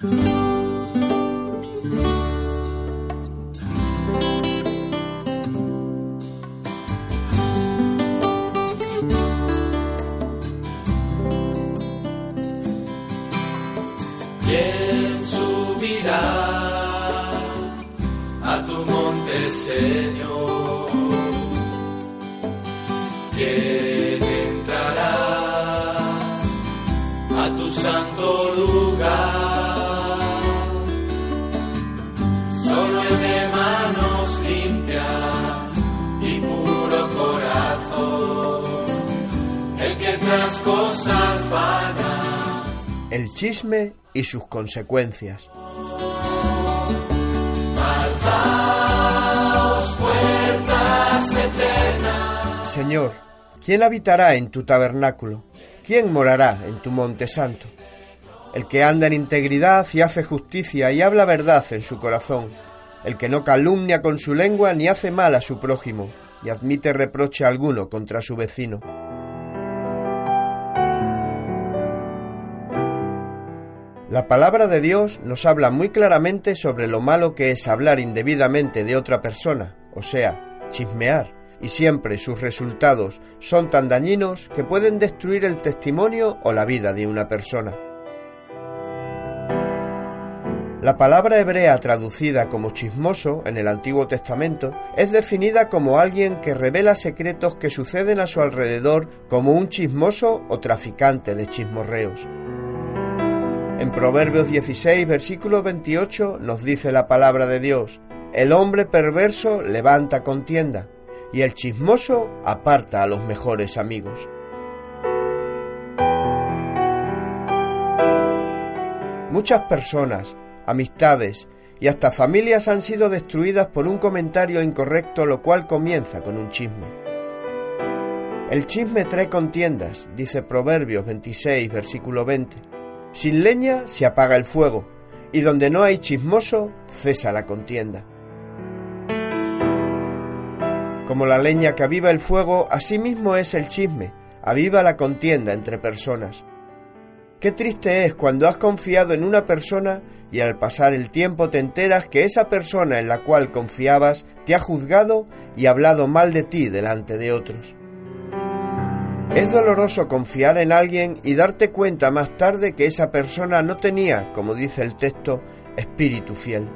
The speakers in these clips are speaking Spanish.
¿Quién subirá a tu monte, Señor? ¿Quién entrará a tu santo cosas vanas el chisme y sus consecuencias. Alzaos puertas eternas. Señor, ¿quién habitará en tu tabernáculo? ¿Quién morará en tu monte santo? El que anda en integridad y hace justicia y habla verdad en su corazón, el que no calumnia con su lengua ni hace mal a su prójimo, ni admite reproche alguno contra su vecino. La palabra de Dios nos habla muy claramente sobre lo malo que es hablar indebidamente de otra persona, o sea, chismear, y siempre sus resultados son tan dañinos que pueden destruir el testimonio o la vida de una persona. La palabra hebrea traducida como chismoso en el Antiguo Testamento es definida como alguien que revela secretos que suceden a su alrededor como un chismoso o traficante de chismorreos. En Proverbios 16, versículo 28 nos dice la palabra de Dios, el hombre perverso levanta contienda y el chismoso aparta a los mejores amigos. Muchas personas, amistades y hasta familias han sido destruidas por un comentario incorrecto lo cual comienza con un chisme. El chisme trae contiendas, dice Proverbios 26, versículo 20 sin leña se apaga el fuego, y donde no hay chismoso, cesa la contienda. Como la leña que aviva el fuego, así mismo es el chisme, aviva la contienda entre personas. Qué triste es cuando has confiado en una persona y al pasar el tiempo te enteras que esa persona en la cual confiabas te ha juzgado y hablado mal de ti delante de otros. Es doloroso confiar en alguien y darte cuenta más tarde que esa persona no tenía, como dice el texto, espíritu fiel.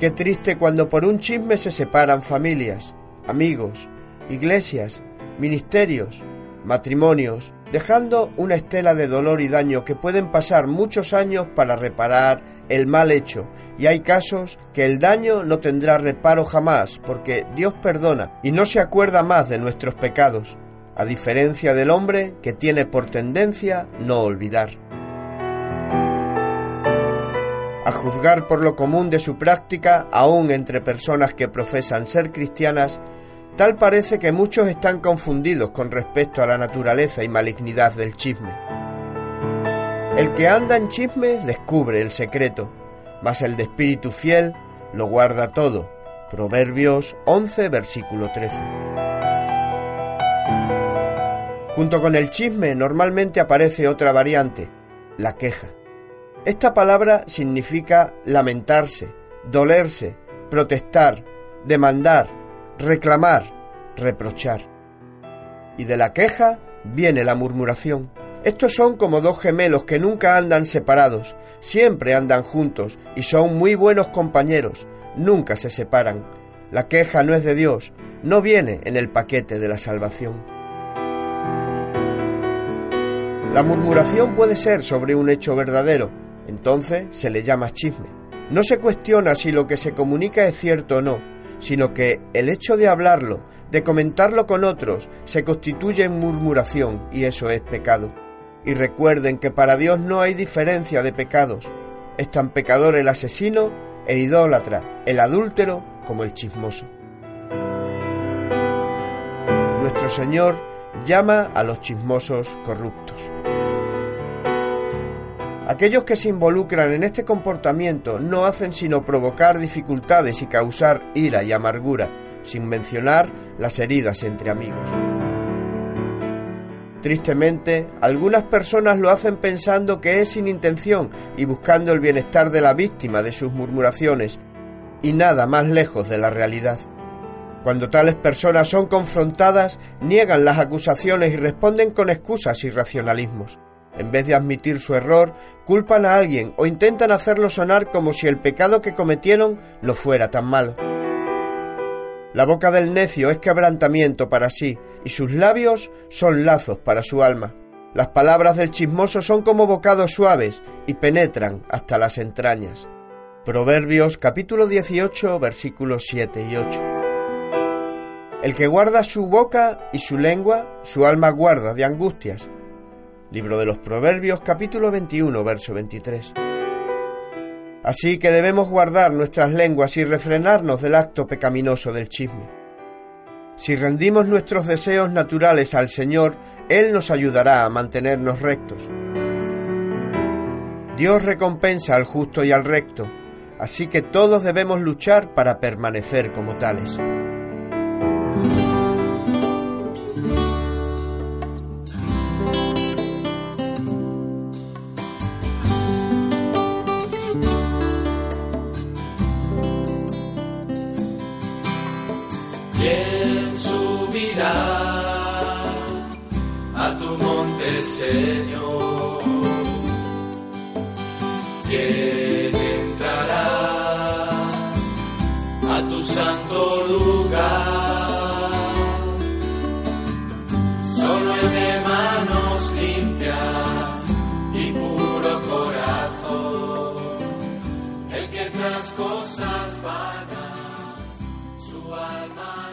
Qué triste cuando por un chisme se separan familias, amigos, iglesias, ministerios, matrimonios, dejando una estela de dolor y daño que pueden pasar muchos años para reparar el mal hecho, y hay casos que el daño no tendrá reparo jamás, porque Dios perdona y no se acuerda más de nuestros pecados, a diferencia del hombre que tiene por tendencia no olvidar. A juzgar por lo común de su práctica, aún entre personas que profesan ser cristianas, Tal parece que muchos están confundidos con respecto a la naturaleza y malignidad del chisme. El que anda en chisme descubre el secreto, mas el de espíritu fiel lo guarda todo. Proverbios 11, versículo 13. Junto con el chisme normalmente aparece otra variante, la queja. Esta palabra significa lamentarse, dolerse, protestar, demandar, reclamar, reprochar. Y de la queja viene la murmuración. Estos son como dos gemelos que nunca andan separados, siempre andan juntos y son muy buenos compañeros, nunca se separan. La queja no es de Dios, no viene en el paquete de la salvación. La murmuración puede ser sobre un hecho verdadero, entonces se le llama chisme. No se cuestiona si lo que se comunica es cierto o no, sino que el hecho de hablarlo, de comentarlo con otros, se constituye en murmuración y eso es pecado. Y recuerden que para Dios no hay diferencia de pecados. Es tan pecador el asesino, el idólatra, el adúltero como el chismoso. Nuestro Señor llama a los chismosos corruptos. Aquellos que se involucran en este comportamiento no hacen sino provocar dificultades y causar ira y amargura, sin mencionar las heridas entre amigos. Tristemente, algunas personas lo hacen pensando que es sin intención y buscando el bienestar de la víctima de sus murmuraciones, y nada más lejos de la realidad. Cuando tales personas son confrontadas, niegan las acusaciones y responden con excusas y racionalismos. En vez de admitir su error, culpan a alguien o intentan hacerlo sonar como si el pecado que cometieron no fuera tan malo. La boca del necio es quebrantamiento para sí, y sus labios son lazos para su alma. Las palabras del chismoso son como bocados suaves y penetran hasta las entrañas. Proverbios capítulo 18 versículos 7 y 8. El que guarda su boca y su lengua, su alma guarda de angustias. Libro de los Proverbios capítulo 21 verso 23. Así que debemos guardar nuestras lenguas y refrenarnos del acto pecaminoso del chisme. Si rendimos nuestros deseos naturales al Señor, Él nos ayudará a mantenernos rectos. Dios recompensa al justo y al recto, así que todos debemos luchar para permanecer como tales. ¿Quién subirá a tu monte, Señor? ¿Quién entrará a tu santo lugar? Solo el de manos limpias y puro corazón, el que tras cosas vanas su alma.